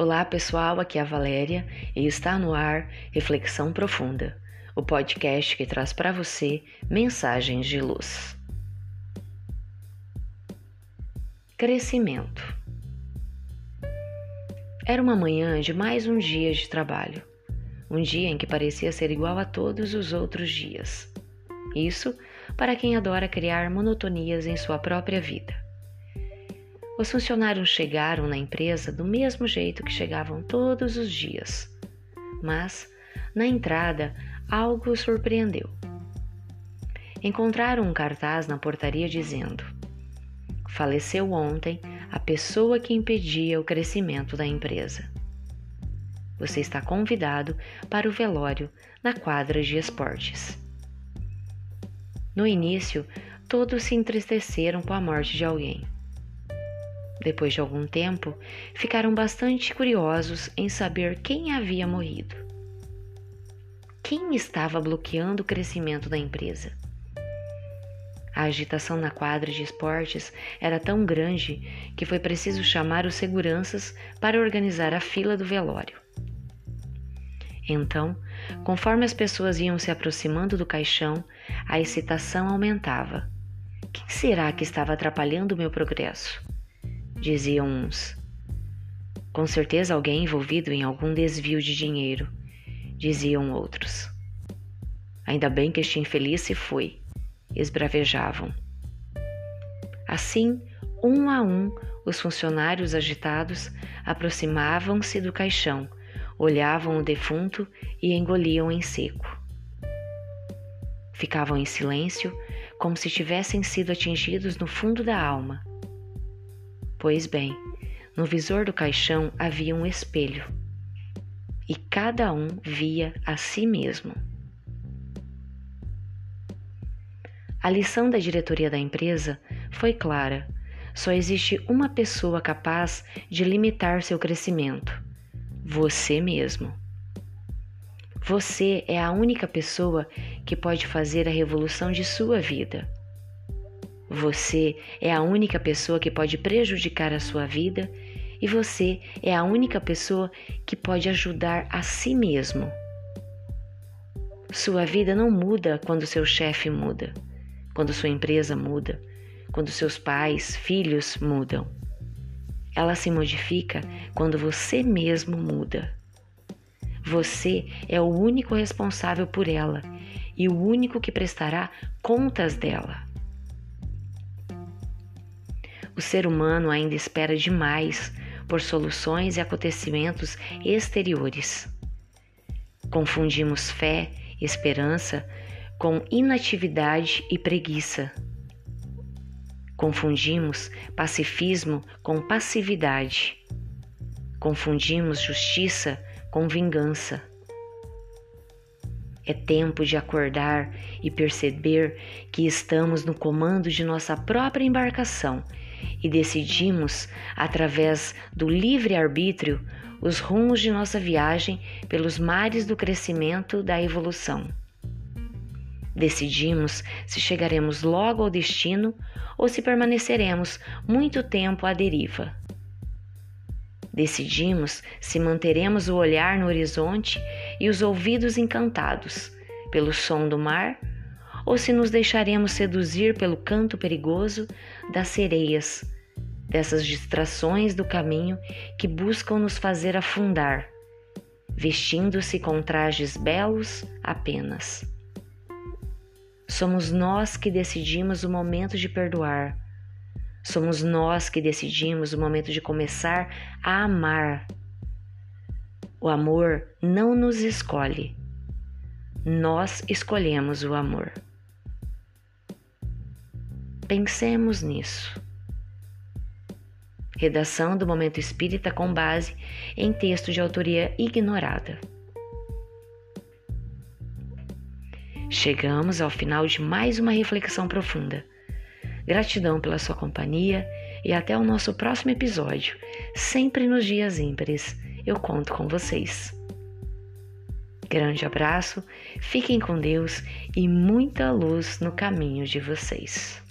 Olá pessoal, aqui é a Valéria e está no ar Reflexão Profunda, o podcast que traz para você mensagens de luz. Crescimento. Era uma manhã de mais um dia de trabalho, um dia em que parecia ser igual a todos os outros dias. Isso para quem adora criar monotonias em sua própria vida. Os funcionários chegaram na empresa do mesmo jeito que chegavam todos os dias. Mas, na entrada, algo os surpreendeu. Encontraram um cartaz na portaria dizendo: Faleceu ontem a pessoa que impedia o crescimento da empresa. Você está convidado para o velório na quadra de esportes. No início, todos se entristeceram com a morte de alguém. Depois de algum tempo, ficaram bastante curiosos em saber quem havia morrido. Quem estava bloqueando o crescimento da empresa? A agitação na quadra de esportes era tão grande que foi preciso chamar os seguranças para organizar a fila do velório. Então, conforme as pessoas iam se aproximando do caixão, a excitação aumentava. Quem será que estava atrapalhando o meu progresso? Diziam uns. Com certeza alguém envolvido em algum desvio de dinheiro, diziam outros. Ainda bem que este infeliz se foi, esbravejavam. Assim, um a um, os funcionários agitados aproximavam-se do caixão, olhavam o defunto e engoliam em seco. Ficavam em silêncio, como se tivessem sido atingidos no fundo da alma Pois bem, no visor do caixão havia um espelho e cada um via a si mesmo. A lição da diretoria da empresa foi clara: só existe uma pessoa capaz de limitar seu crescimento: você mesmo. Você é a única pessoa que pode fazer a revolução de sua vida. Você é a única pessoa que pode prejudicar a sua vida e você é a única pessoa que pode ajudar a si mesmo. Sua vida não muda quando seu chefe muda, quando sua empresa muda, quando seus pais, filhos mudam. Ela se modifica quando você mesmo muda. Você é o único responsável por ela e o único que prestará contas dela. O ser humano ainda espera demais por soluções e acontecimentos exteriores. Confundimos fé, esperança com inatividade e preguiça. Confundimos pacifismo com passividade. Confundimos justiça com vingança. É tempo de acordar e perceber que estamos no comando de nossa própria embarcação e decidimos, através do livre-arbítrio, os rumos de nossa viagem pelos mares do crescimento da evolução. Decidimos se chegaremos logo ao destino ou se permaneceremos muito tempo à deriva. Decidimos se manteremos o olhar no horizonte e os ouvidos encantados pelo som do mar ou se nos deixaremos seduzir pelo canto perigoso das sereias, dessas distrações do caminho que buscam nos fazer afundar, vestindo-se com trajes belos apenas. Somos nós que decidimos o momento de perdoar. Somos nós que decidimos o momento de começar a amar. O amor não nos escolhe. Nós escolhemos o amor. Pensemos nisso. Redação do Momento Espírita com base em texto de autoria ignorada. Chegamos ao final de mais uma reflexão profunda. Gratidão pela sua companhia e até o nosso próximo episódio. Sempre nos dias ímpares, eu conto com vocês. Grande abraço, fiquem com Deus e muita luz no caminho de vocês.